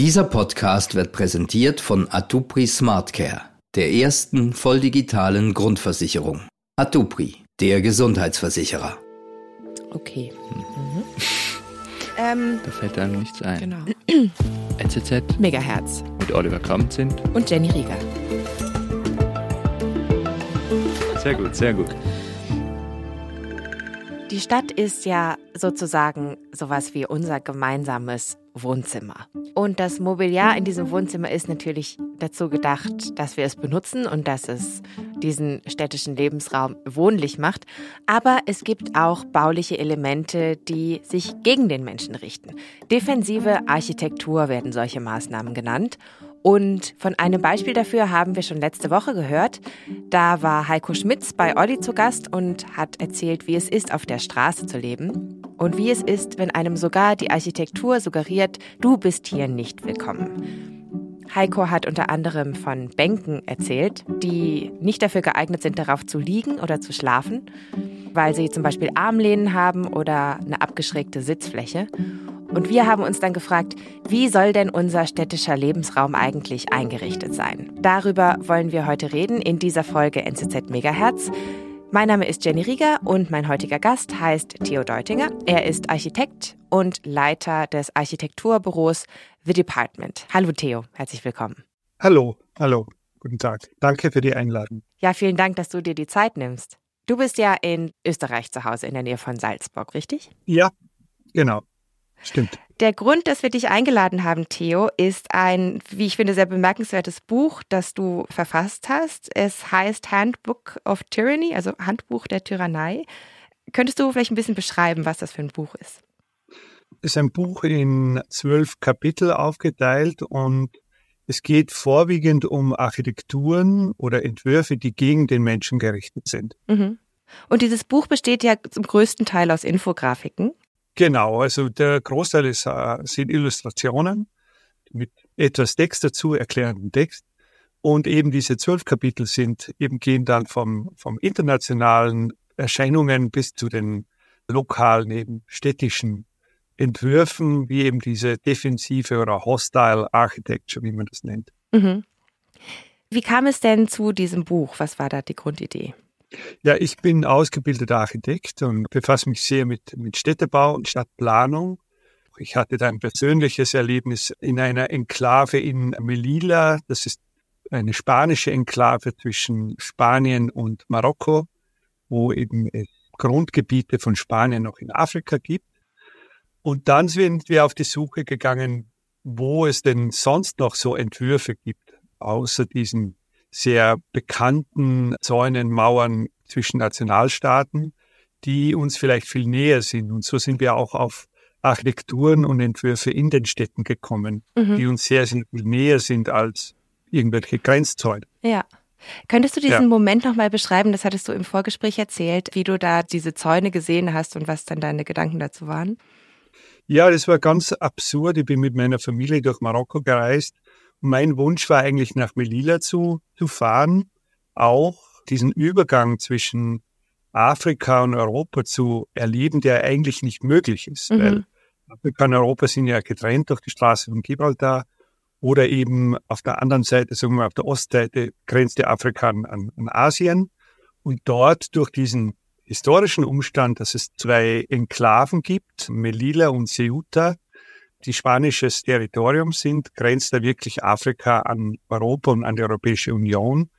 Dieser Podcast wird präsentiert von Atupri SmartCare, der ersten volldigitalen Grundversicherung. Atupri, der Gesundheitsversicherer. Okay. Mhm. Ähm, da fällt einem nichts ein. Genau. NZZ Megahertz mit Oliver Kramt sind und Jenny Rieger. Sehr gut, sehr gut. Die Stadt ist ja sozusagen sowas wie unser gemeinsames Wohnzimmer. Und das Mobiliar in diesem Wohnzimmer ist natürlich dazu gedacht, dass wir es benutzen und dass es diesen städtischen Lebensraum wohnlich macht. Aber es gibt auch bauliche Elemente, die sich gegen den Menschen richten. Defensive Architektur werden solche Maßnahmen genannt. Und von einem Beispiel dafür haben wir schon letzte Woche gehört. Da war Heiko Schmitz bei Olli zu Gast und hat erzählt, wie es ist, auf der Straße zu leben und wie es ist, wenn einem sogar die Architektur suggeriert, du bist hier nicht willkommen. Heiko hat unter anderem von Bänken erzählt, die nicht dafür geeignet sind, darauf zu liegen oder zu schlafen, weil sie zum Beispiel Armlehnen haben oder eine abgeschrägte Sitzfläche. Und wir haben uns dann gefragt, wie soll denn unser städtischer Lebensraum eigentlich eingerichtet sein? Darüber wollen wir heute reden in dieser Folge NZZ Megahertz. Mein Name ist Jenny Rieger und mein heutiger Gast heißt Theo Deutinger. Er ist Architekt und Leiter des Architekturbüros The Department. Hallo Theo, herzlich willkommen. Hallo, hallo, guten Tag. Danke für die Einladung. Ja, vielen Dank, dass du dir die Zeit nimmst. Du bist ja in Österreich zu Hause, in der Nähe von Salzburg, richtig? Ja, genau. Stimmt. Der Grund, dass wir dich eingeladen haben, Theo, ist ein, wie ich finde, sehr bemerkenswertes Buch, das du verfasst hast. Es heißt Handbook of Tyranny, also Handbuch der Tyrannei. Könntest du vielleicht ein bisschen beschreiben, was das für ein Buch ist? Es ist ein Buch in zwölf Kapitel aufgeteilt und es geht vorwiegend um Architekturen oder Entwürfe, die gegen den Menschen gerichtet sind. Mhm. Und dieses Buch besteht ja zum größten Teil aus Infografiken. Genau, also der Großteil ist, äh, sind Illustrationen mit etwas Text dazu, erklärenden Text. Und eben diese zwölf Kapitel sind eben gehen dann vom, vom internationalen Erscheinungen bis zu den lokalen, eben städtischen Entwürfen, wie eben diese defensive oder hostile Architecture, wie man das nennt. Mhm. Wie kam es denn zu diesem Buch? Was war da die Grundidee? Ja, ich bin ausgebildeter Architekt und befasse mich sehr mit, mit Städtebau und Stadtplanung. Ich hatte da ein persönliches Erlebnis in einer Enklave in Melilla. Das ist eine spanische Enklave zwischen Spanien und Marokko, wo eben Grundgebiete von Spanien noch in Afrika gibt. Und dann sind wir auf die Suche gegangen, wo es denn sonst noch so Entwürfe gibt, außer diesen sehr bekannten Zäunen, Mauern zwischen Nationalstaaten, die uns vielleicht viel näher sind. Und so sind wir auch auf Architekturen und Entwürfe in den Städten gekommen, mhm. die uns sehr, sehr viel näher sind als irgendwelche Grenzzäune. Ja. Könntest du diesen ja. Moment nochmal beschreiben? Das hattest du im Vorgespräch erzählt, wie du da diese Zäune gesehen hast und was dann deine Gedanken dazu waren. Ja, das war ganz absurd. Ich bin mit meiner Familie durch Marokko gereist mein Wunsch war eigentlich nach Melilla zu, zu fahren, auch diesen Übergang zwischen Afrika und Europa zu erleben, der eigentlich nicht möglich ist, mhm. weil Afrika und Europa sind ja getrennt durch die Straße von Gibraltar oder eben auf der anderen Seite, sagen wir auf der Ostseite, grenzt der Afrika an, an Asien und dort durch diesen historischen Umstand, dass es zwei Enklaven gibt, Melilla und Ceuta, die spanisches Territorium sind, grenzt da wirklich Afrika an Europa und an die Europäische Union.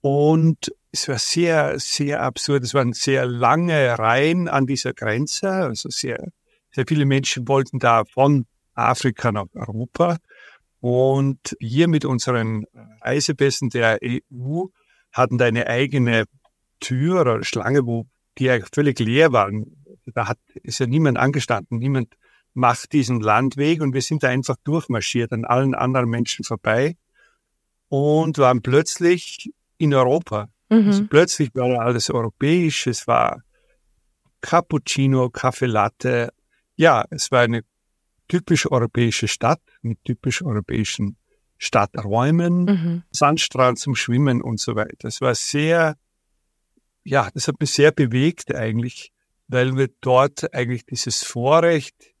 Und es war sehr, sehr absurd. Es waren sehr lange Reihen an dieser Grenze. Also sehr, sehr viele Menschen wollten da von Afrika nach Europa. Und wir mit unseren Reisepässen der EU hatten da eine eigene Tür oder Schlange, wo die ja völlig leer waren. Da hat, ist ja niemand angestanden. Niemand macht diesen Landweg und wir sind da einfach durchmarschiert an allen anderen Menschen vorbei und waren plötzlich in Europa. Mhm. Also plötzlich war alles europäisch, es war Cappuccino, Kaffee Latte. Ja, es war eine typisch europäische Stadt mit typisch europäischen Stadträumen, mhm. Sandstrand zum Schwimmen und so weiter. Es war sehr, ja, das hat mich sehr bewegt eigentlich, weil wir dort eigentlich dieses Vorrecht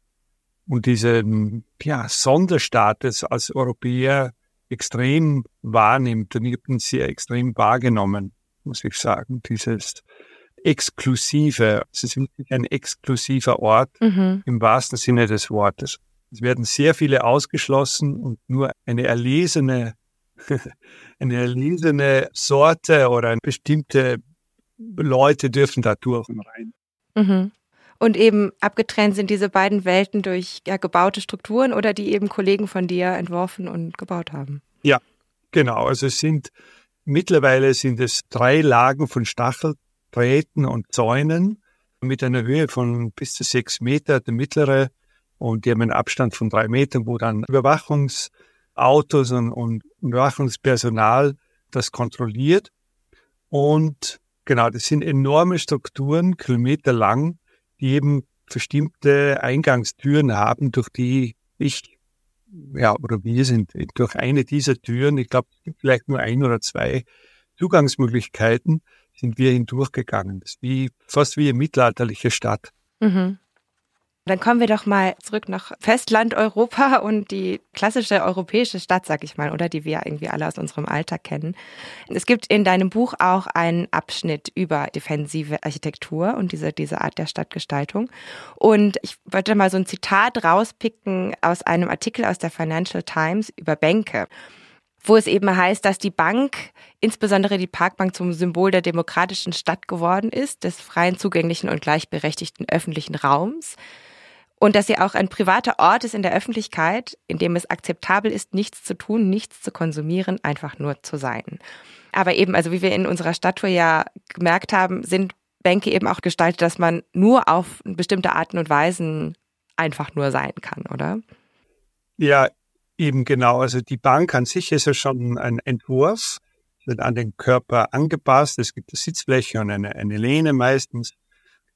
und diesen ja, Sonderstatus als Europäer extrem wahrnimmt. Und ich habe ihn sehr extrem wahrgenommen, muss ich sagen. Dieses Exklusive. Es ist wirklich ein exklusiver Ort mhm. im wahrsten Sinne des Wortes. Es werden sehr viele ausgeschlossen und nur eine erlesene, eine erlesene Sorte oder bestimmte Leute dürfen da durch und rein. Mhm. Und eben abgetrennt sind diese beiden Welten durch ja, gebaute Strukturen oder die eben Kollegen von dir entworfen und gebaut haben. Ja, genau. Also es sind mittlerweile sind es drei Lagen von Stacheldrähten und Zäunen mit einer Höhe von bis zu sechs Meter, der mittlere, und die haben einen Abstand von drei Metern, wo dann Überwachungsautos und, und Überwachungspersonal das kontrolliert. Und genau, das sind enorme Strukturen, kilometerlang, die eben bestimmte Eingangstüren haben, durch die ich, ja, oder wir sind durch eine dieser Türen, ich glaube, es gibt vielleicht nur ein oder zwei Zugangsmöglichkeiten, sind wir hindurchgegangen. Das ist wie, fast wie eine mittelalterliche Stadt. Mhm. Dann kommen wir doch mal zurück nach Festland Europa und die klassische europäische Stadt, sag ich mal, oder die wir irgendwie alle aus unserem Alltag kennen. Es gibt in deinem Buch auch einen Abschnitt über defensive Architektur und diese, diese Art der Stadtgestaltung. Und ich wollte mal so ein Zitat rauspicken aus einem Artikel aus der Financial Times über Bänke wo es eben heißt, dass die Bank, insbesondere die Parkbank, zum Symbol der demokratischen Stadt geworden ist, des freien, zugänglichen und gleichberechtigten öffentlichen Raums und dass sie auch ein privater Ort ist in der Öffentlichkeit, in dem es akzeptabel ist, nichts zu tun, nichts zu konsumieren, einfach nur zu sein. Aber eben, also wie wir in unserer Stadttour ja gemerkt haben, sind Bänke eben auch gestaltet, dass man nur auf bestimmte Arten und Weisen einfach nur sein kann, oder? Ja, eben genau. Also die Bank an sich ist ja schon ein Entwurf, wird an den Körper angepasst. Es gibt eine Sitzfläche und eine, eine Lehne meistens.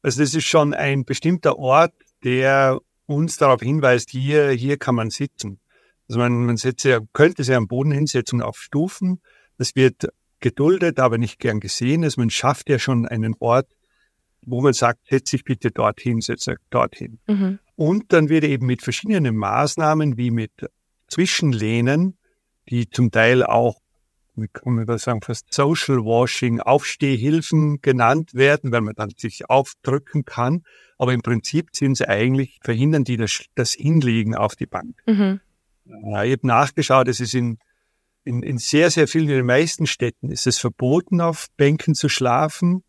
Also das ist schon ein bestimmter Ort, der uns darauf hinweist, hier, hier kann man sitzen. Also man, man setze, könnte sich am Boden hinsetzen auf Stufen. Das wird geduldet, aber nicht gern gesehen. Also man schafft ja schon einen Ort, wo man sagt, setz dich bitte dorthin, setz dich dorthin. Mhm. Und dann wird eben mit verschiedenen Maßnahmen wie mit Zwischenlehnen, die zum Teil auch man das sagen, fast Social Washing, Aufstehhilfen genannt werden, weil man dann sich aufdrücken kann. Aber im Prinzip sind sie eigentlich, verhindern die das, das Hinlegen auf die Bank. Mhm. Ja, ich habe nachgeschaut, es ist in, in, in sehr, sehr vielen, in den meisten Städten ist es verboten, auf Bänken zu schlafen.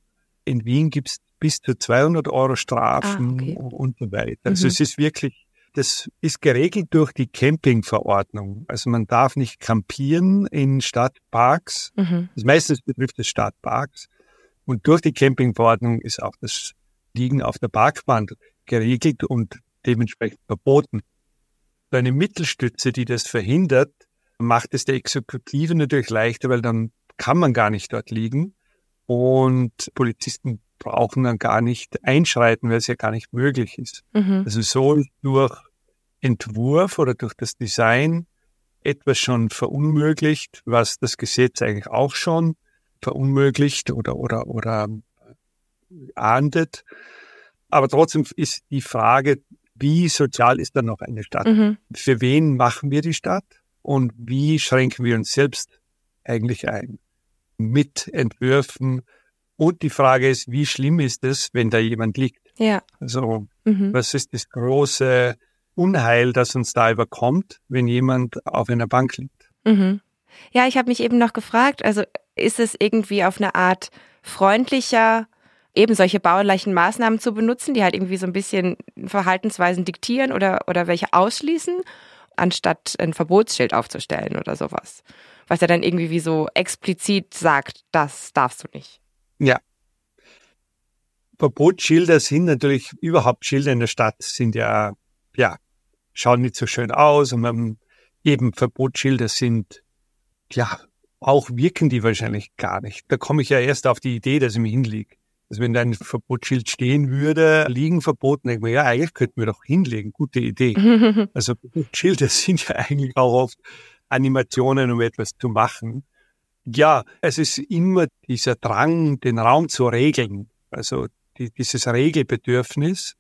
In Wien gibt es bis zu 200 Euro Strafen ah, okay. und so weiter. Also mhm. es ist wirklich das ist geregelt durch die Campingverordnung. Also man darf nicht campieren in Stadtparks. Mhm. Das meistens betrifft es Stadtparks. Und durch die Campingverordnung ist auch das Liegen auf der Parkbahn geregelt und dementsprechend verboten. So eine Mittelstütze, die das verhindert, macht es der Exekutive natürlich leichter, weil dann kann man gar nicht dort liegen. Und Polizisten brauchen dann gar nicht einschreiten, weil es ja gar nicht möglich ist. Mhm. Also so durch Entwurf oder durch das Design etwas schon verunmöglicht, was das Gesetz eigentlich auch schon verunmöglicht oder, oder, oder ahndet. Aber trotzdem ist die Frage, wie sozial ist dann noch eine Stadt? Mhm. Für wen machen wir die Stadt? Und wie schränken wir uns selbst eigentlich ein? Mit Entwürfen, und die Frage ist, wie schlimm ist es, wenn da jemand liegt? Ja. Also, mhm. was ist das große Unheil, das uns da überkommt, wenn jemand auf einer Bank liegt? Mhm. Ja, ich habe mich eben noch gefragt, also ist es irgendwie auf eine Art freundlicher, eben solche baulichen Maßnahmen zu benutzen, die halt irgendwie so ein bisschen Verhaltensweisen diktieren oder, oder welche ausschließen, anstatt ein Verbotsschild aufzustellen oder sowas. Was ja dann irgendwie wie so explizit sagt, das darfst du nicht. Ja. Verbotsschilder sind natürlich überhaupt Schilder in der Stadt sind ja, ja, schauen nicht so schön aus und man, eben Verbotsschilder sind, ja, auch wirken die wahrscheinlich gar nicht. Da komme ich ja erst auf die Idee, dass ich mich hinlege. Also wenn da ein Verbotsschild stehen würde, liegen verboten, denke ich mir, ja, eigentlich könnten wir doch hinlegen. Gute Idee. also Schilder sind ja eigentlich auch oft Animationen, um etwas zu machen. Ja, es ist immer dieser Drang, den Raum zu regeln, also die, dieses Regelbedürfnis.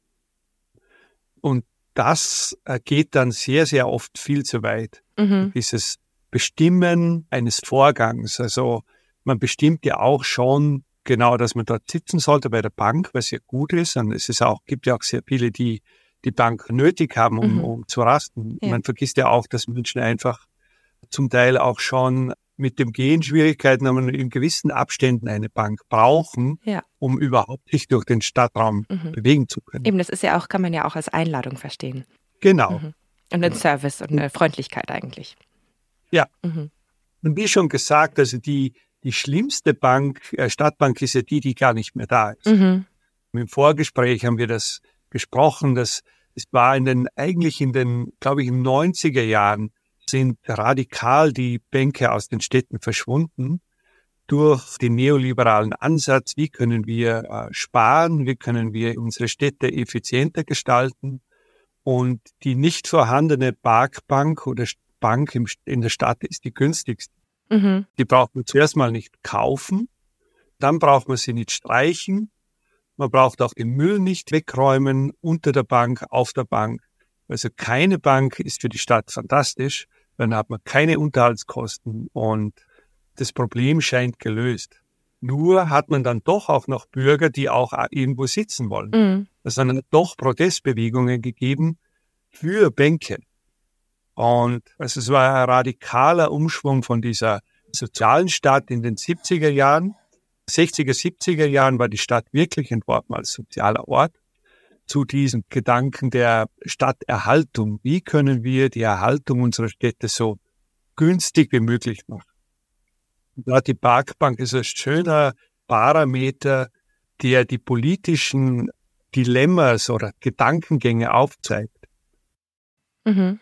Und das äh, geht dann sehr, sehr oft viel zu weit. Mhm. Dieses Bestimmen eines Vorgangs. Also man bestimmt ja auch schon genau, dass man dort sitzen sollte bei der Bank, was ja gut ist. Und es ist auch, gibt ja auch sehr viele, die die Bank nötig haben, um, mhm. um zu rasten. Ja. Man vergisst ja auch, dass Menschen einfach zum Teil auch schon mit dem Gehen Schwierigkeiten haben in gewissen Abständen eine Bank brauchen, ja. um überhaupt sich durch den Stadtraum mhm. bewegen zu können. Eben, das ist ja auch, kann man ja auch als Einladung verstehen. Genau. Mhm. Und ein Service und eine Freundlichkeit eigentlich. Ja. Mhm. Und wie schon gesagt, also die, die schlimmste Bank, äh, Stadtbank ist ja die, die gar nicht mehr da ist. Mhm. Im Vorgespräch haben wir das gesprochen, dass es war in den, eigentlich in den, glaube ich, in den 90er Jahren sind radikal die Bänke aus den Städten verschwunden durch den neoliberalen Ansatz, wie können wir äh, sparen, wie können wir unsere Städte effizienter gestalten. Und die nicht vorhandene Parkbank oder Bank in der Stadt ist die günstigste. Mhm. Die braucht man zuerst mal nicht kaufen, dann braucht man sie nicht streichen, man braucht auch den Müll nicht wegräumen unter der Bank, auf der Bank. Also keine Bank ist für die Stadt fantastisch, dann hat man keine Unterhaltskosten und das Problem scheint gelöst. Nur hat man dann doch auch noch Bürger, die auch irgendwo sitzen wollen. Mhm. Es hat dann doch Protestbewegungen gegeben für Bänke. Und also es war ein radikaler Umschwung von dieser sozialen Stadt in den 70er Jahren. 60er, 70er Jahren war die Stadt wirklich entworfen als sozialer Ort zu diesem Gedanken der Stadterhaltung. Wie können wir die Erhaltung unserer Städte so günstig wie möglich machen? Da die Parkbank ist ein schöner Parameter, der die politischen Dilemmas oder Gedankengänge aufzeigt. Mhm.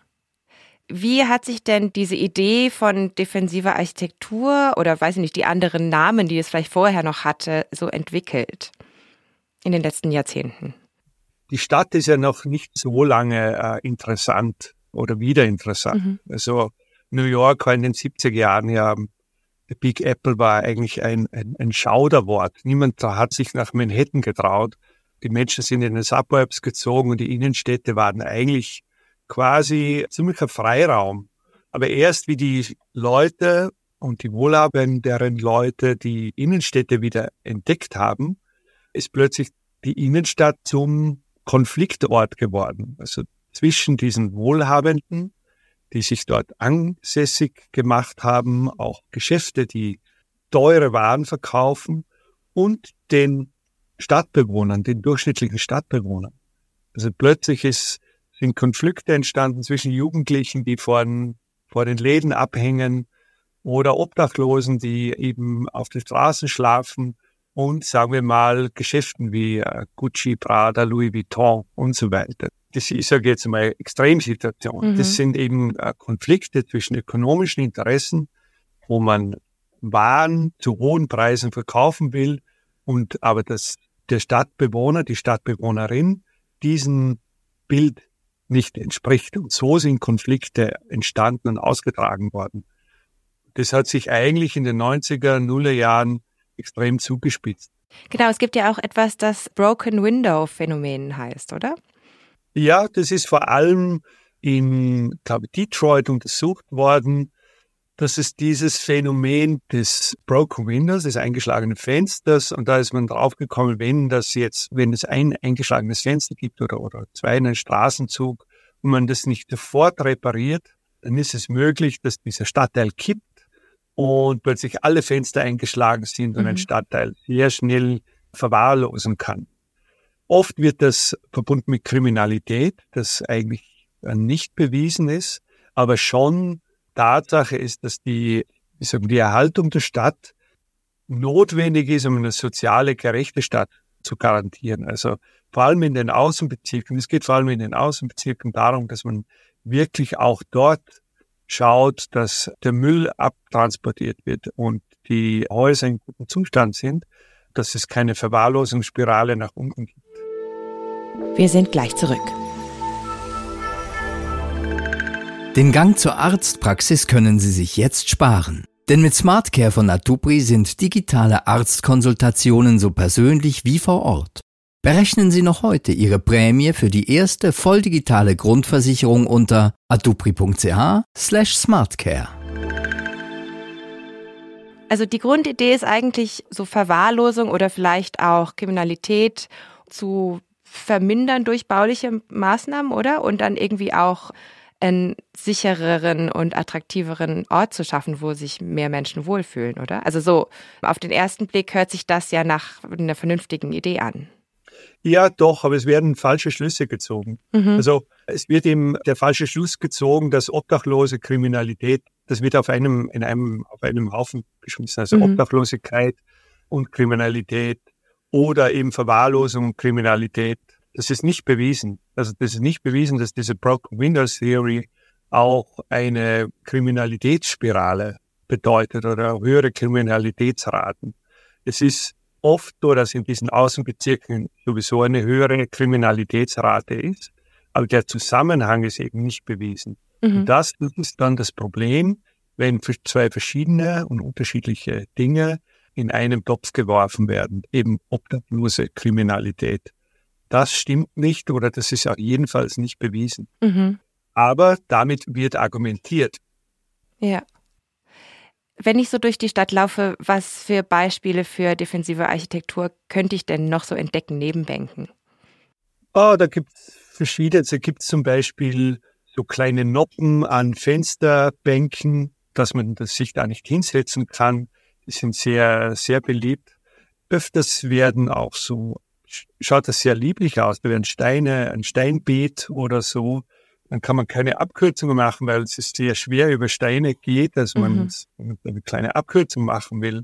Wie hat sich denn diese Idee von defensiver Architektur oder weiß ich nicht, die anderen Namen, die es vielleicht vorher noch hatte, so entwickelt in den letzten Jahrzehnten? Die Stadt ist ja noch nicht so lange äh, interessant oder wieder interessant. Mhm. Also New York war in den 70er Jahren ja, Big Apple war eigentlich ein, ein, ein Schauderwort. Niemand hat sich nach Manhattan getraut. Die Menschen sind in den Suburbs gezogen und die Innenstädte waren eigentlich quasi ziemlicher Freiraum. Aber erst wie die Leute und die wohlhabenderen Leute die Innenstädte wieder entdeckt haben, ist plötzlich die Innenstadt zum Konfliktort geworden. Also zwischen diesen Wohlhabenden, die sich dort ansässig gemacht haben, auch Geschäfte, die teure Waren verkaufen und den Stadtbewohnern, den durchschnittlichen Stadtbewohnern. Also plötzlich ist sind Konflikte entstanden zwischen Jugendlichen, die vor den, vor den Läden abhängen oder Obdachlosen, die eben auf den Straßen schlafen und sagen wir mal Geschäften wie äh, Gucci, Prada, Louis Vuitton und so weiter. Das ist, sage jetzt mal, Extremsituation. Mhm. Das sind eben äh, Konflikte zwischen ökonomischen Interessen, wo man Waren zu hohen Preisen verkaufen will und aber das, der Stadtbewohner, die Stadtbewohnerin diesen Bild nicht entspricht. Und so sind Konflikte entstanden und ausgetragen worden. Das hat sich eigentlich in den 90er, Nuller Jahren extrem zugespitzt. Genau, es gibt ja auch etwas, das Broken Window Phänomen heißt, oder? Ja, das ist vor allem in glaube Detroit untersucht worden das ist dieses Phänomen des Broken Windows, des eingeschlagenen Fensters. Und da ist man draufgekommen, wenn das jetzt, wenn es ein eingeschlagenes Fenster gibt oder, oder zwei in einem Straßenzug und man das nicht sofort repariert, dann ist es möglich, dass dieser Stadtteil kippt und plötzlich alle Fenster eingeschlagen sind und mhm. ein Stadtteil sehr schnell verwahrlosen kann. Oft wird das verbunden mit Kriminalität, das eigentlich nicht bewiesen ist, aber schon Tatsache ist, dass die, ich sage, die Erhaltung der Stadt notwendig ist, um eine soziale, gerechte Stadt zu garantieren. Also vor allem in den Außenbezirken. Es geht vor allem in den Außenbezirken darum, dass man wirklich auch dort schaut, dass der Müll abtransportiert wird und die Häuser in gutem Zustand sind, dass es keine Verwahrlosungsspirale nach unten gibt. Wir sind gleich zurück. Den Gang zur Arztpraxis können Sie sich jetzt sparen. Denn mit SmartCare von Atupri sind digitale Arztkonsultationen so persönlich wie vor Ort. Berechnen Sie noch heute Ihre Prämie für die erste volldigitale Grundversicherung unter atupri.ch smartcare. Also die Grundidee ist eigentlich so Verwahrlosung oder vielleicht auch Kriminalität zu vermindern durch bauliche Maßnahmen, oder? Und dann irgendwie auch einen sichereren und attraktiveren Ort zu schaffen, wo sich mehr Menschen wohlfühlen, oder? Also so auf den ersten Blick hört sich das ja nach einer vernünftigen Idee an. Ja, doch, aber es werden falsche Schlüsse gezogen. Mhm. Also es wird eben der falsche Schluss gezogen, dass obdachlose Kriminalität, das wird auf einem, in einem, auf einem Haufen geschmissen. Also mhm. Obdachlosigkeit und Kriminalität oder eben Verwahrlosung und Kriminalität. Das ist nicht bewiesen. Also das ist nicht bewiesen, dass diese Broken Windows Theory auch eine Kriminalitätsspirale bedeutet oder höhere Kriminalitätsraten. Es ist oft so, dass in diesen Außenbezirken sowieso eine höhere Kriminalitätsrate ist, aber der Zusammenhang ist eben nicht bewiesen. Mhm. Und das ist dann das Problem, wenn zwei verschiedene und unterschiedliche Dinge in einem Topf geworfen werden, eben obdachlose Kriminalität. Das stimmt nicht oder das ist auch jedenfalls nicht bewiesen. Mhm. Aber damit wird argumentiert. Ja. Wenn ich so durch die Stadt laufe, was für Beispiele für defensive Architektur könnte ich denn noch so entdecken neben Bänken? Oh, da gibt es verschiedene. Da gibt es zum Beispiel so kleine Noppen an Fensterbänken, dass man sich da nicht hinsetzen kann. Die sind sehr, sehr beliebt. Öfters werden auch so, schaut das sehr lieblich aus. Da werden Steine, ein Steinbeet oder so dann kann man keine Abkürzungen machen, weil es ist sehr schwer über Steine geht, dass man mhm. eine kleine Abkürzung machen will.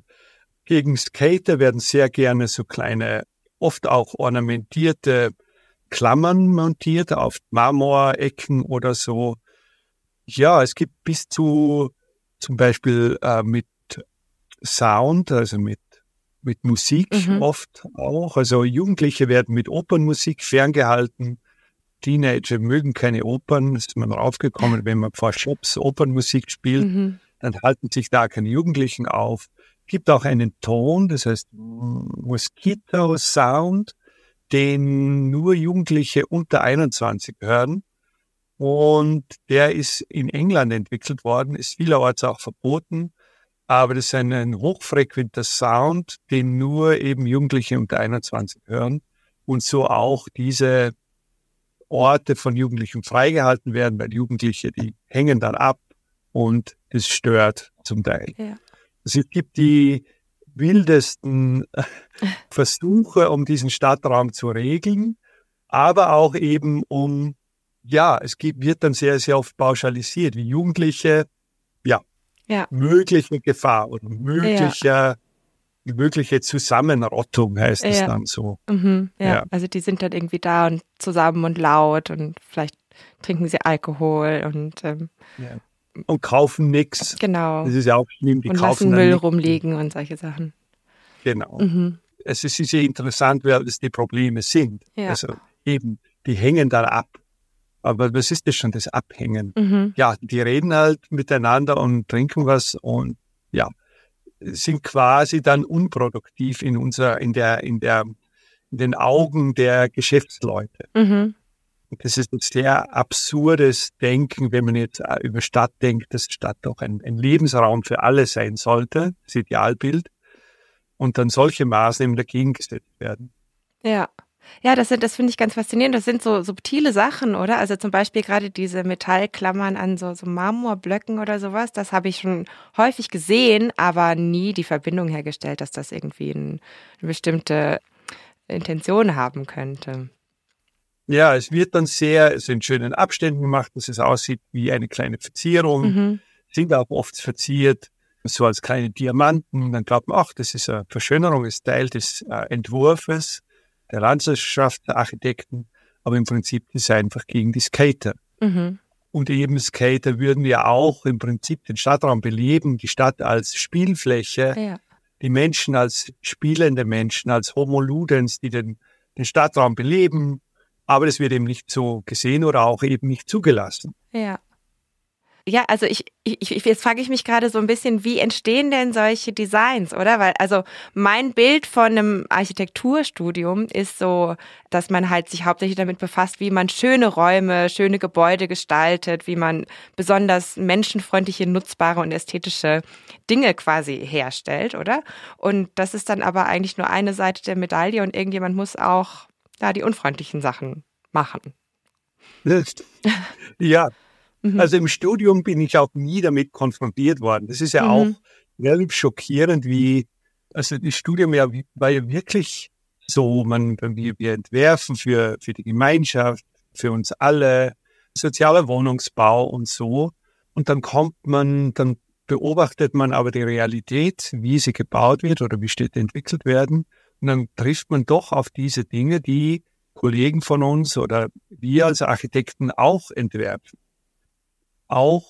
Gegen Skater werden sehr gerne so kleine, oft auch ornamentierte Klammern montiert auf Marmorecken oder so. Ja, es gibt bis zu zum Beispiel äh, mit Sound, also mit mit Musik mhm. oft auch. Also Jugendliche werden mit Opernmusik ferngehalten. Teenager mögen keine Opern, das ist man draufgekommen, wenn man vor Shops Opernmusik spielt, mhm. dann halten sich da keine Jugendlichen auf. Gibt auch einen Ton, das heißt Mosquito Sound, den nur Jugendliche unter 21 hören. Und der ist in England entwickelt worden, ist vielerorts auch verboten. Aber das ist ein, ein hochfrequenter Sound, den nur eben Jugendliche unter 21 hören. Und so auch diese Orte von Jugendlichen freigehalten werden, weil Jugendliche, die hängen dann ab und es stört zum Teil. Ja. Also es gibt die wildesten Versuche, um diesen Stadtraum zu regeln, aber auch eben um, ja, es gibt, wird dann sehr, sehr oft pauschalisiert, wie Jugendliche, ja, ja. mögliche Gefahr oder möglicher ja mögliche Zusammenrottung heißt es dann so. Mhm, ja. ja. also die sind dann irgendwie da und zusammen und laut und vielleicht trinken sie Alkohol und ähm, ja. und kaufen nichts. Genau. Das ist ja auch schlimm. Die und kaufen lassen Müll rumliegen und solche Sachen. Genau. Mhm. Es ist sehr interessant, wer das die Probleme sind. Ja. Also eben, die hängen dann ab. Aber was ist das schon, das Abhängen? Mhm. Ja, die reden halt miteinander und trinken was und ja, sind quasi dann unproduktiv in unserer, in der, in der, in den Augen der Geschäftsleute. Mhm. Das ist ein sehr absurdes Denken, wenn man jetzt äh, über Stadt denkt, dass Stadt doch ein, ein Lebensraum für alle sein sollte, das Idealbild, und dann solche Maßnahmen dagegen gesetzt werden. Ja. Ja, das sind, das finde ich ganz faszinierend. Das sind so subtile Sachen, oder? Also zum Beispiel gerade diese Metallklammern an so, so Marmorblöcken oder sowas. Das habe ich schon häufig gesehen, aber nie die Verbindung hergestellt, dass das irgendwie ein, eine bestimmte Intention haben könnte. Ja, es wird dann sehr, es in schönen Abständen gemacht, dass es aussieht wie eine kleine Verzierung. Mhm. Sind auch oft verziert, so als kleine Diamanten. Dann glaubt man, ach, das ist eine Verschönerung, ist Teil des äh, Entwurfes der Landwirtschaftsarchitekten, aber im Prinzip ist es einfach gegen die Skater. Mhm. Und eben Skater würden ja auch im Prinzip den Stadtraum beleben, die Stadt als Spielfläche, ja. die Menschen als spielende Menschen, als Homo Ludens, die den, den Stadtraum beleben. Aber das wird eben nicht so gesehen oder auch eben nicht zugelassen. Ja. Ja, also ich, ich, jetzt frage ich mich gerade so ein bisschen, wie entstehen denn solche Designs, oder? Weil, also mein Bild von einem Architekturstudium ist so, dass man halt sich hauptsächlich damit befasst, wie man schöne Räume, schöne Gebäude gestaltet, wie man besonders menschenfreundliche, nutzbare und ästhetische Dinge quasi herstellt, oder? Und das ist dann aber eigentlich nur eine Seite der Medaille und irgendjemand muss auch da die unfreundlichen Sachen machen. Ja, Mhm. Also im Studium bin ich auch nie damit konfrontiert worden. Das ist ja mhm. auch relativ schockierend, wie, also das Studium ja, war ja wirklich so, man, wir, wir entwerfen für, für die Gemeinschaft, für uns alle, sozialer Wohnungsbau und so. Und dann kommt man, dann beobachtet man aber die Realität, wie sie gebaut wird oder wie Städte entwickelt werden. Und dann trifft man doch auf diese Dinge, die Kollegen von uns oder wir als Architekten auch entwerfen auch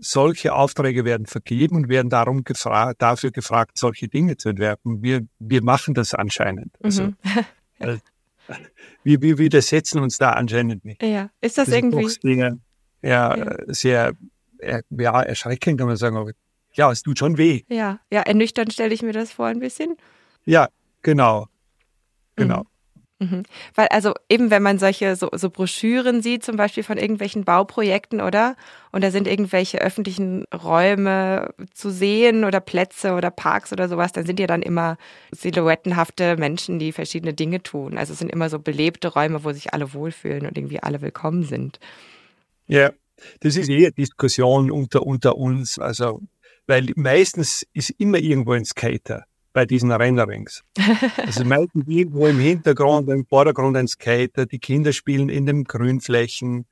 solche Aufträge werden vergeben und werden darum gefra dafür gefragt, solche Dinge zu entwerfen. Wir, wir machen das anscheinend. Also, mhm. äh, wir, wir widersetzen uns da anscheinend nicht. Ja, ist das, das irgendwie? Ja, ja, sehr ja, erschreckend, kann man sagen. Aber ja, es tut schon weh. Ja, ja, ernüchternd stelle ich mir das vor ein bisschen. Ja, genau. Genau. Mhm. Mhm. Weil also eben, wenn man solche so, so Broschüren sieht, zum Beispiel von irgendwelchen Bauprojekten, oder? Und da sind irgendwelche öffentlichen Räume zu sehen oder Plätze oder Parks oder sowas, dann sind ja dann immer silhouettenhafte Menschen, die verschiedene Dinge tun. Also es sind immer so belebte Räume, wo sich alle wohlfühlen und irgendwie alle willkommen sind. Ja, das ist eher Diskussion unter, unter uns. Also, weil meistens ist immer irgendwo ein Skater bei diesen Renderings. Also meistens irgendwo im Hintergrund, im Vordergrund ein Skater, die Kinder spielen in den Grünflächen,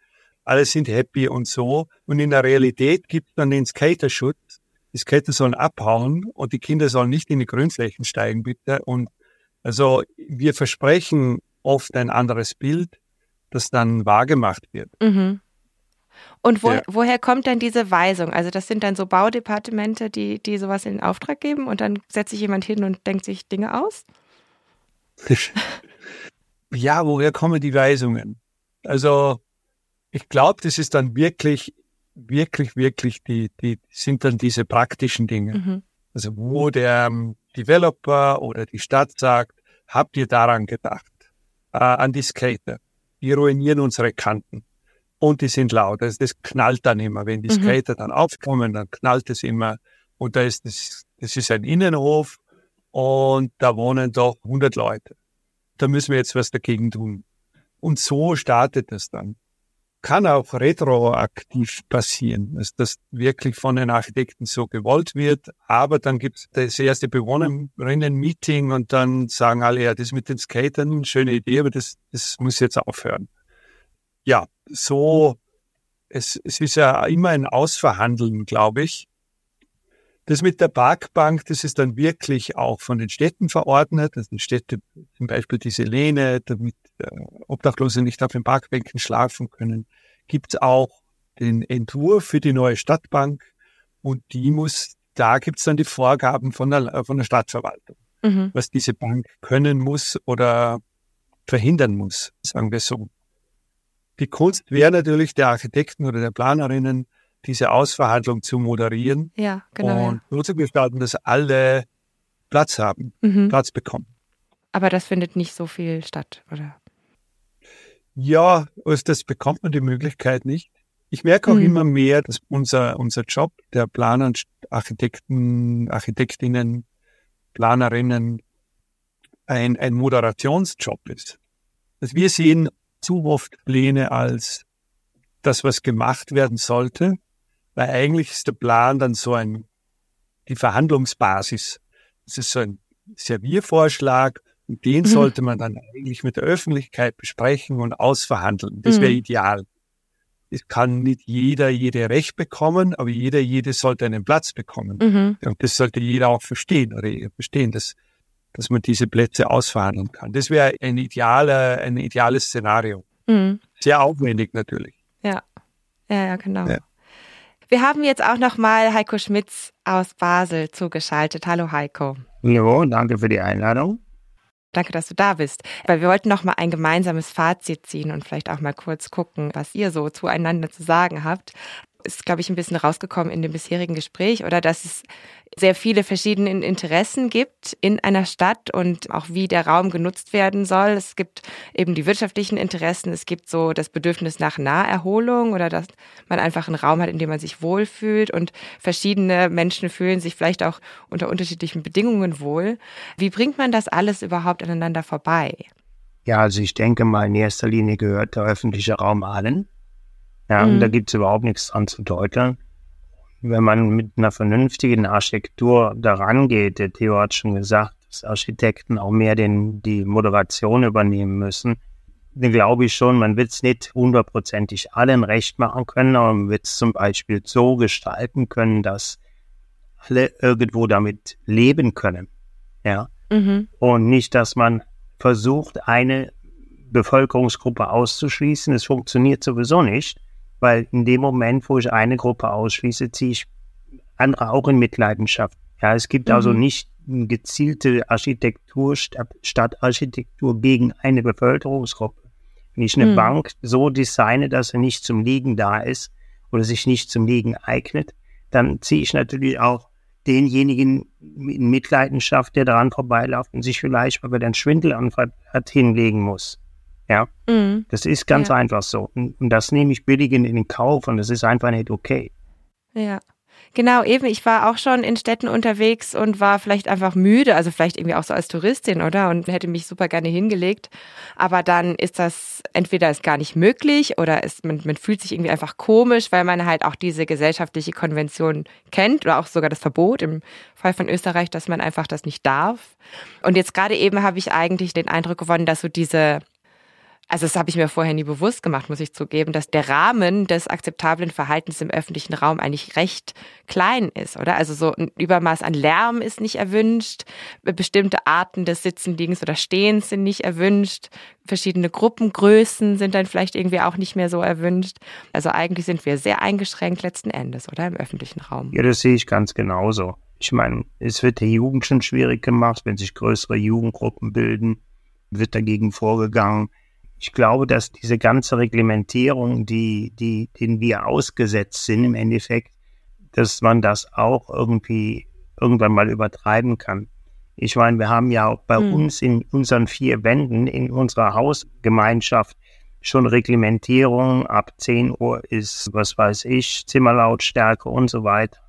alle sind happy und so. Und in der Realität gibt es dann den Skaterschutz. Die Skater sollen abhauen und die Kinder sollen nicht in die Grünflächen steigen, bitte. Und also wir versprechen oft ein anderes Bild, das dann wahrgemacht wird. Mhm. Und wo, ja. woher kommt denn diese Weisung? Also das sind dann so Baudepartemente, die, die sowas in Auftrag geben und dann setzt sich jemand hin und denkt sich Dinge aus? ja, woher kommen die Weisungen? Also ich glaube, das ist dann wirklich, wirklich, wirklich die, die sind dann diese praktischen Dinge. Mhm. Also wo der um, Developer oder die Stadt sagt, habt ihr daran gedacht? Äh, an die Skater. Die ruinieren unsere Kanten und die sind laut. Also das knallt dann immer. Wenn die mhm. Skater mhm. dann aufkommen, dann knallt es immer. Und da ist das, das ist ein Innenhof und da wohnen doch 100 Leute. Da müssen wir jetzt was dagegen tun. Und so startet es dann. Kann auch retroaktiv passieren, dass das wirklich von den Architekten so gewollt wird. Aber dann gibt es das erste Bewohnerinnen-Meeting und dann sagen alle, ja, das mit den Skatern, schöne Idee, aber das, das muss jetzt aufhören ja, so, es, es ist ja immer ein Ausverhandeln, glaube ich. Das mit der Parkbank, das ist dann wirklich auch von den Städten verordnet. Das sind Städte, zum Beispiel diese Lehne, damit äh, Obdachlose nicht auf den Parkbänken schlafen können. Gibt es auch den Entwurf für die neue Stadtbank und die muss, da gibt es dann die Vorgaben von der, von der Stadtverwaltung, mhm. was diese Bank können muss oder verhindern muss, sagen wir so. Die Kunst wäre natürlich der Architekten oder der Planerinnen, diese Ausverhandlung zu moderieren. Ja, genau. Und ja. so zu gestalten, dass alle Platz haben, mhm. Platz bekommen. Aber das findet nicht so viel statt, oder? Ja, also das bekommt man die Möglichkeit nicht. Ich merke auch mhm. immer mehr, dass unser, unser Job der Planer, Architekten, Architektinnen, Planerinnen ein, ein Moderationsjob ist. Also wir sehen zu oft Pläne als das, was gemacht werden sollte, weil eigentlich ist der Plan dann so ein, die Verhandlungsbasis. Das ist so ein Serviervorschlag und den mhm. sollte man dann eigentlich mit der Öffentlichkeit besprechen und ausverhandeln. Das wäre mhm. ideal. Es kann nicht jeder jede Recht bekommen, aber jeder jede sollte einen Platz bekommen. Mhm. Und das sollte jeder auch verstehen oder verstehen, dass dass man diese Plätze ausverhandeln kann. Das wäre ein idealer, ein ideales Szenario. Mhm. Sehr aufwendig natürlich. Ja, ja, ja genau. Ja. Wir haben jetzt auch noch mal Heiko Schmitz aus Basel zugeschaltet. Hallo Heiko. Hallo, danke für die Einladung. Danke, dass du da bist. Weil wir wollten noch mal ein gemeinsames Fazit ziehen und vielleicht auch mal kurz gucken, was ihr so zueinander zu sagen habt. Ist, glaube ich, ein bisschen rausgekommen in dem bisherigen Gespräch, oder dass es sehr viele verschiedene Interessen gibt in einer Stadt und auch wie der Raum genutzt werden soll. Es gibt eben die wirtschaftlichen Interessen, es gibt so das Bedürfnis nach Naherholung oder dass man einfach einen Raum hat, in dem man sich wohlfühlt und verschiedene Menschen fühlen sich vielleicht auch unter unterschiedlichen Bedingungen wohl. Wie bringt man das alles überhaupt aneinander vorbei? Ja, also ich denke mal, in erster Linie gehört der öffentliche Raum allen. Ja, mhm. und da gibt es überhaupt nichts dran zu deuteln. Wenn man mit einer vernünftigen Architektur daran geht, der Theo hat schon gesagt, dass Architekten auch mehr den, die Moderation übernehmen müssen, dann glaube ich schon, man wird es nicht hundertprozentig allen recht machen können, aber man wird es zum Beispiel so gestalten können, dass alle irgendwo damit leben können. Ja. Mhm. Und nicht, dass man versucht, eine Bevölkerungsgruppe auszuschließen. Es funktioniert sowieso nicht, weil in dem Moment, wo ich eine Gruppe ausschließe, ziehe ich andere auch in Mitleidenschaft. Ja, es gibt also mhm. also nicht eine gezielte Architektur, Stadtarchitektur gegen eine Bevölkerungsgruppe. Wenn ich eine mhm. Bank so designe, dass sie nicht zum Liegen da ist oder sich nicht zum Liegen eignet, dann ziehe ich natürlich auch denjenigen in Mitleidenschaft, der daran vorbeiläuft und sich vielleicht, weil er den Schwindelanfall hat, hinlegen muss. Ja, mhm. das ist ganz ja. einfach so. Und, und das nehme ich billigend in den Kauf und das ist einfach nicht okay. Ja. Genau, eben, ich war auch schon in Städten unterwegs und war vielleicht einfach müde, also vielleicht irgendwie auch so als Touristin, oder? Und hätte mich super gerne hingelegt. Aber dann ist das entweder ist gar nicht möglich oder ist, man, man fühlt sich irgendwie einfach komisch, weil man halt auch diese gesellschaftliche Konvention kennt oder auch sogar das Verbot im Fall von Österreich, dass man einfach das nicht darf. Und jetzt gerade eben habe ich eigentlich den Eindruck gewonnen, dass so diese also das habe ich mir vorher nie bewusst gemacht, muss ich zugeben, dass der Rahmen des akzeptablen Verhaltens im öffentlichen Raum eigentlich recht klein ist, oder? Also so ein Übermaß an Lärm ist nicht erwünscht, bestimmte Arten des Sitzenliegens oder Stehens sind nicht erwünscht, verschiedene Gruppengrößen sind dann vielleicht irgendwie auch nicht mehr so erwünscht. Also eigentlich sind wir sehr eingeschränkt letzten Endes, oder? Im öffentlichen Raum. Ja, das sehe ich ganz genauso. Ich meine, es wird der Jugend schon schwierig gemacht, wenn sich größere Jugendgruppen bilden, wird dagegen vorgegangen ich glaube, dass diese ganze Reglementierung, die, die, denen wir ausgesetzt sind im Endeffekt, dass man das auch irgendwie irgendwann mal übertreiben kann. Ich meine, wir haben ja auch bei hm. uns in unseren vier Wänden, in unserer Hausgemeinschaft schon Reglementierung. Ab 10 Uhr ist, was weiß ich, Zimmerlautstärke und so weiter.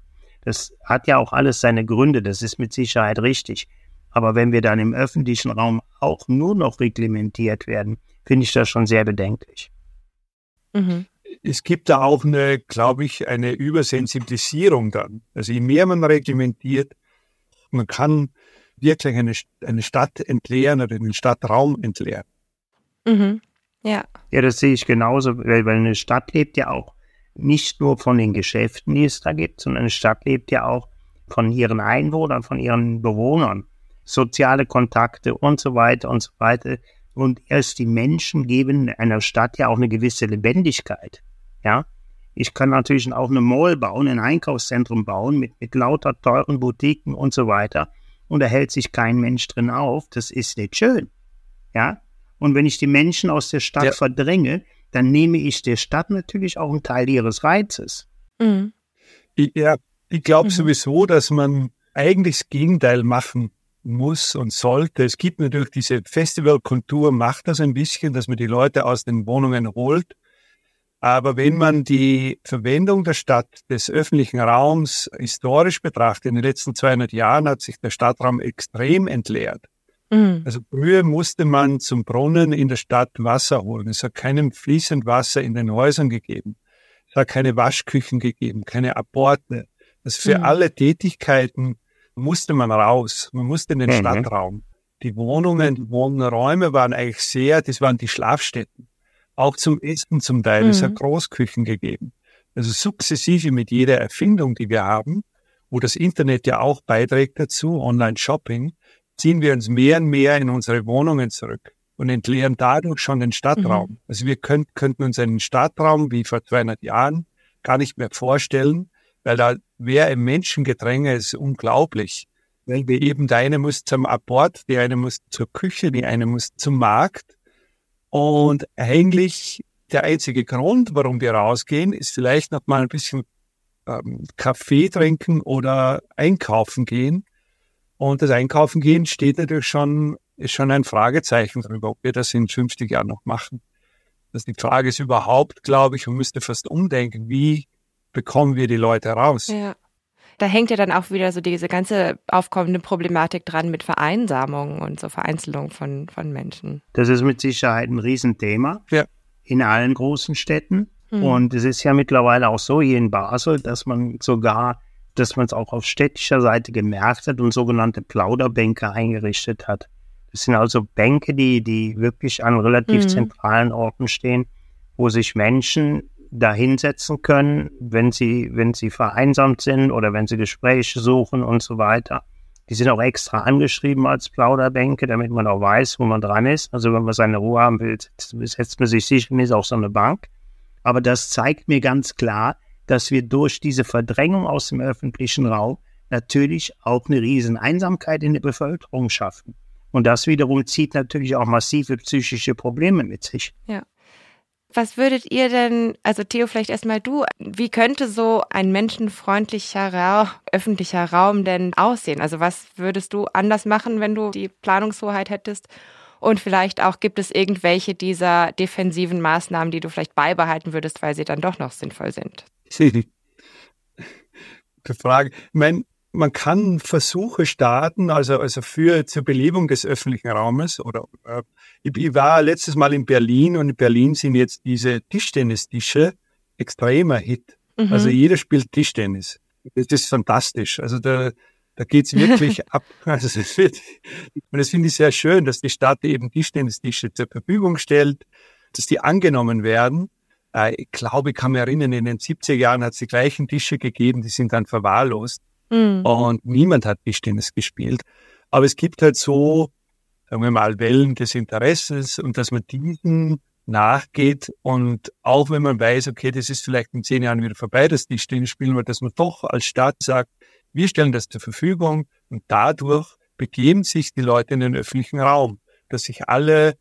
Das hat ja auch alles seine Gründe. Das ist mit Sicherheit richtig. Aber wenn wir dann im öffentlichen Raum auch nur noch reglementiert werden, finde ich das schon sehr bedenklich. Mhm. Es gibt da auch eine, glaube ich, eine Übersensibilisierung dann. Also je mehr man reglementiert, man kann wirklich eine, eine Stadt entleeren oder den Stadtraum entleeren. Mhm. Ja. Ja, das sehe ich genauso, weil, weil eine Stadt lebt ja auch nicht nur von den Geschäften, die es da gibt, sondern eine Stadt lebt ja auch von ihren Einwohnern, von ihren Bewohnern, soziale Kontakte und so weiter und so weiter. Und erst die Menschen geben einer Stadt ja auch eine gewisse Lebendigkeit. Ja, ich kann natürlich auch eine Mall bauen, ein Einkaufszentrum bauen mit, mit lauter teuren Boutiquen und so weiter. Und da hält sich kein Mensch drin auf. Das ist nicht schön. Ja. Und wenn ich die Menschen aus der Stadt ja. verdränge, dann nehme ich der Stadt natürlich auch einen Teil ihres Reizes. Mhm. Ich, ja, ich glaube mhm. sowieso, dass man eigentlich das Gegenteil machen muss und sollte. Es gibt natürlich diese Festivalkultur, macht das ein bisschen, dass man die Leute aus den Wohnungen holt. Aber wenn man die Verwendung der Stadt, des öffentlichen Raums historisch betrachtet, in den letzten 200 Jahren hat sich der Stadtraum extrem entleert. Mhm. Also früher musste man zum Brunnen in der Stadt Wasser holen. Es hat keinem fließend Wasser in den Häusern gegeben. Es hat keine Waschküchen gegeben, keine Apporte. Also für mhm. alle Tätigkeiten musste man raus. Man musste in den mhm. Stadtraum. Die Wohnungen, die Wohnräume waren eigentlich sehr, das waren die Schlafstätten. Auch zum Essen zum Teil. Mhm. Es hat mhm. Großküchen gegeben. Also sukzessive mit jeder Erfindung, die wir haben, wo das Internet ja auch beiträgt dazu, Online-Shopping, ziehen wir uns mehr und mehr in unsere Wohnungen zurück und entleeren dadurch schon den Stadtraum. Mhm. Also wir könnt, könnten uns einen Stadtraum wie vor 200 Jahren gar nicht mehr vorstellen, weil da wäre im Menschengedränge ist unglaublich. Weil wir eben, der eine muss zum Abort, der eine muss zur Küche, die eine muss zum Markt. Und eigentlich der einzige Grund, warum wir rausgehen, ist vielleicht noch mal ein bisschen ähm, Kaffee trinken oder einkaufen gehen. Und das Einkaufen gehen steht natürlich schon, ist schon ein Fragezeichen darüber, ob wir das in 50 Jahren noch machen. Das die Frage ist überhaupt, glaube ich, man müsste fast umdenken, wie bekommen wir die Leute raus? Ja. Da hängt ja dann auch wieder so diese ganze aufkommende Problematik dran mit Vereinsamung und so Vereinzelung von, von Menschen. Das ist mit Sicherheit ein Riesenthema ja. in allen großen Städten. Mhm. Und es ist ja mittlerweile auch so hier in Basel, dass man sogar, dass man es auch auf städtischer Seite gemerkt hat und sogenannte Plauderbänke eingerichtet hat. Das sind also Bänke, die, die wirklich an relativ mhm. zentralen Orten stehen, wo sich Menschen da hinsetzen können, wenn sie, wenn sie vereinsamt sind oder wenn sie Gespräche suchen und so weiter. Die sind auch extra angeschrieben als Plauderbänke, damit man auch weiß, wo man dran ist. Also wenn man seine Ruhe haben will, setzt man sich sicher auf so eine Bank. Aber das zeigt mir ganz klar, dass wir durch diese Verdrängung aus dem öffentlichen Raum natürlich auch eine riesen Einsamkeit in der Bevölkerung schaffen. Und das wiederum zieht natürlich auch massive psychische Probleme mit sich. Ja. Was würdet ihr denn, also Theo, vielleicht erstmal du, wie könnte so ein menschenfreundlicher Ra öffentlicher Raum denn aussehen? Also was würdest du anders machen, wenn du die Planungshoheit hättest? Und vielleicht auch gibt es irgendwelche dieser defensiven Maßnahmen, die du vielleicht beibehalten würdest, weil sie dann doch noch sinnvoll sind? Die Frage. Ich meine, man kann Versuche starten, also, also für zur Belebung des öffentlichen Raumes. Oder äh, ich, ich, war letztes Mal in Berlin und in Berlin sind jetzt diese Tischtennistische extremer Hit. Mhm. Also jeder spielt Tischtennis. Das ist fantastisch. Also da, da geht's wirklich ab. Also das wird, und das finde ich sehr schön, dass die Stadt eben Tischtennistische zur Verfügung stellt, dass die angenommen werden. Äh, ich glaube, ich kann mich erinnern, in den 70er Jahren hat es die gleichen Tische gegeben, die sind dann verwahrlost. Mhm. Und niemand hat Tischtennis gespielt. Aber es gibt halt so, sagen wir mal, Wellen des Interesses und dass man diesen nachgeht und auch wenn man weiß, okay, das ist vielleicht in zehn Jahren wieder vorbei, das Tischtennis spielen, aber dass man doch als Staat sagt, wir stellen das zur Verfügung und dadurch begeben sich die Leute in den öffentlichen Raum, dass sich alle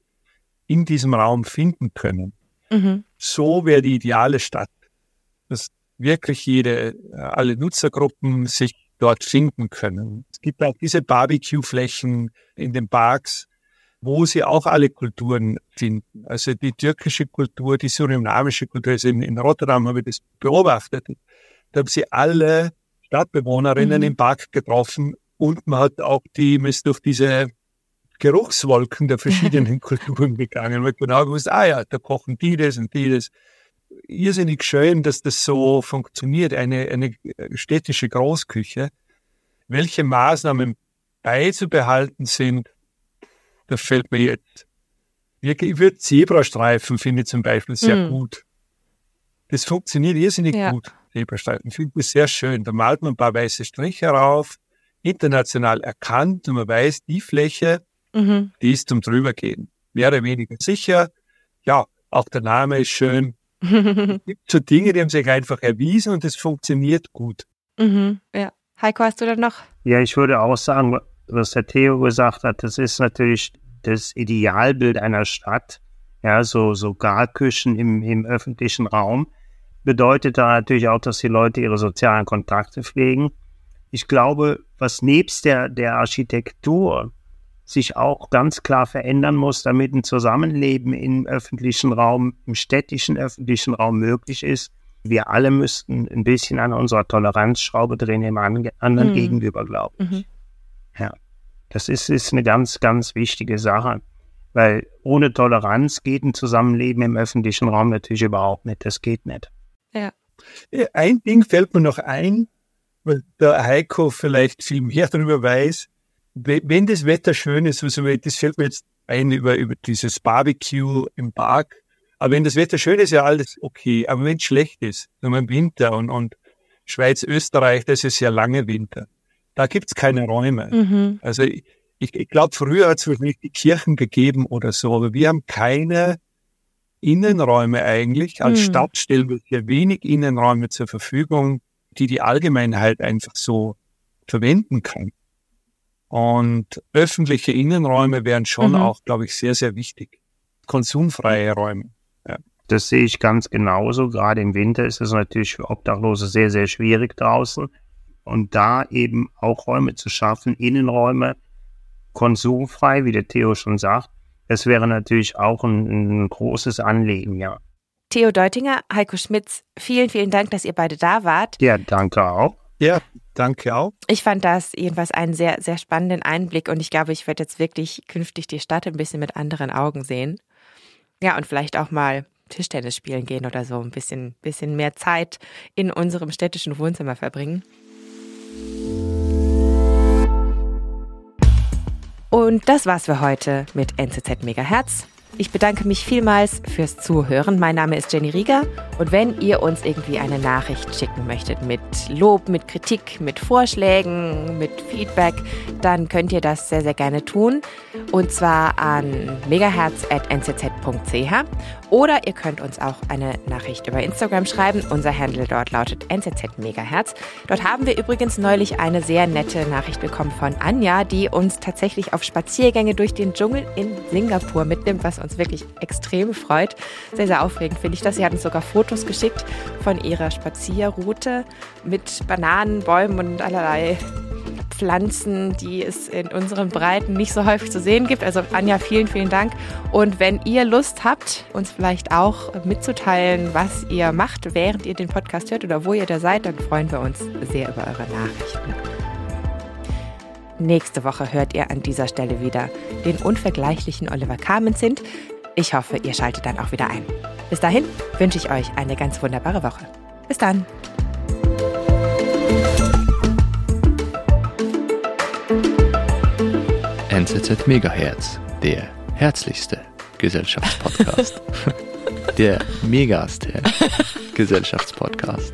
in diesem Raum finden können. Mhm. So wäre die ideale Stadt, dass wirklich jede, äh, alle Nutzergruppen sich dort finden können. Es gibt auch diese Barbecue-Flächen in den Parks, wo sie auch alle Kulturen finden. Also die türkische Kultur, die surinamische Kultur, also in, in Rotterdam habe ich das beobachtet. Da haben sie alle Stadtbewohnerinnen mhm. im Park getroffen und man hat auch die, man ist durch diese Geruchswolken der verschiedenen Kulturen gegangen. Man hat genau gewusst, ah ja, da kochen die das und die das. Irrsinnig schön, dass das so funktioniert, eine, eine städtische Großküche. Welche Maßnahmen beizubehalten sind, da fällt mir jetzt. Ich würde Zebrastreifen, finde ich zum Beispiel sehr mhm. gut. Das funktioniert irrsinnig ja. gut. Zebrastreifen. Finde ich sehr schön. Da malt man ein paar weiße Striche rauf, international erkannt und man weiß, die Fläche, mhm. die ist zum Drübergehen. Mehr oder weniger sicher. Ja, auch der Name ist schön. Es gibt so Dinge, die haben sich einfach erwiesen und es funktioniert gut. Mhm, ja. Heiko, hast du da noch? Ja, ich würde auch sagen, was der Theo gesagt hat, das ist natürlich das Idealbild einer Stadt. Ja, so, so Garküchen im, im öffentlichen Raum bedeutet da natürlich auch, dass die Leute ihre sozialen Kontakte pflegen. Ich glaube, was nebst der, der Architektur sich auch ganz klar verändern muss, damit ein Zusammenleben im öffentlichen Raum, im städtischen öffentlichen Raum möglich ist. Wir alle müssten ein bisschen an unserer Toleranzschraube drehen im anderen mhm. gegenüber, glaube ich. Mhm. Ja, das ist, ist eine ganz, ganz wichtige Sache. Weil ohne Toleranz geht ein Zusammenleben im öffentlichen Raum natürlich überhaupt nicht. Das geht nicht. Ja. Ein Ding fällt mir noch ein, weil der Heiko vielleicht viel mehr darüber weiß. Wenn das Wetter schön ist, also das fällt mir jetzt ein über, über dieses Barbecue im Park. Aber wenn das Wetter schön ist, ja alles okay. Aber wenn es schlecht ist, so im Winter und, und Schweiz, Österreich, das ist ja lange Winter. Da gibt's keine Räume. Mhm. Also ich, ich glaube, früher hat es vielleicht die Kirchen gegeben oder so, aber wir haben keine Innenräume eigentlich. Als mhm. Stadt stellen wir hier wenig Innenräume zur Verfügung, die die Allgemeinheit einfach so verwenden kann. Und öffentliche Innenräume wären schon mhm. auch, glaube ich, sehr, sehr wichtig. Konsumfreie Räume. Ja. Das sehe ich ganz genauso. Gerade im Winter ist es natürlich für Obdachlose sehr, sehr schwierig draußen. Und da eben auch Räume zu schaffen, Innenräume, konsumfrei, wie der Theo schon sagt, das wäre natürlich auch ein, ein großes Anliegen, ja. Theo Deutinger, Heiko Schmitz, vielen, vielen Dank, dass ihr beide da wart. Ja, danke auch. Ja, danke auch. Ich fand das jedenfalls einen sehr, sehr spannenden Einblick und ich glaube, ich werde jetzt wirklich künftig die Stadt ein bisschen mit anderen Augen sehen. Ja, und vielleicht auch mal Tischtennis spielen gehen oder so, ein bisschen, bisschen mehr Zeit in unserem städtischen Wohnzimmer verbringen. Und das war's für heute mit NZZ Megahertz. Ich bedanke mich vielmals fürs Zuhören. Mein Name ist Jenny Rieger und wenn ihr uns irgendwie eine Nachricht schicken möchtet mit Lob, mit Kritik, mit Vorschlägen, mit Feedback, dann könnt ihr das sehr, sehr gerne tun. Und zwar an megahertz.nzz.ch oder ihr könnt uns auch eine Nachricht über Instagram schreiben. Unser Handle dort lautet nzzmegahertz. Dort haben wir übrigens neulich eine sehr nette Nachricht bekommen von Anja, die uns tatsächlich auf Spaziergänge durch den Dschungel in Singapur mitnimmt, was uns wirklich extrem freut. Sehr, sehr aufregend finde ich das. Sie hat uns sogar Fotos geschickt von ihrer Spazierroute mit Bananen, Bäumen und allerlei Pflanzen, die es in unseren Breiten nicht so häufig zu sehen gibt. Also Anja, vielen, vielen Dank. Und wenn ihr Lust habt, uns vielleicht auch mitzuteilen, was ihr macht, während ihr den Podcast hört oder wo ihr da seid, dann freuen wir uns sehr über eure Nachrichten. Nächste Woche hört ihr an dieser Stelle wieder den unvergleichlichen Oliver Kamenzind. Ich hoffe, ihr schaltet dann auch wieder ein. Bis dahin wünsche ich euch eine ganz wunderbare Woche. Bis dann. NZZ Megahertz, der herzlichste Gesellschaftspodcast. der megaste Gesellschaftspodcast.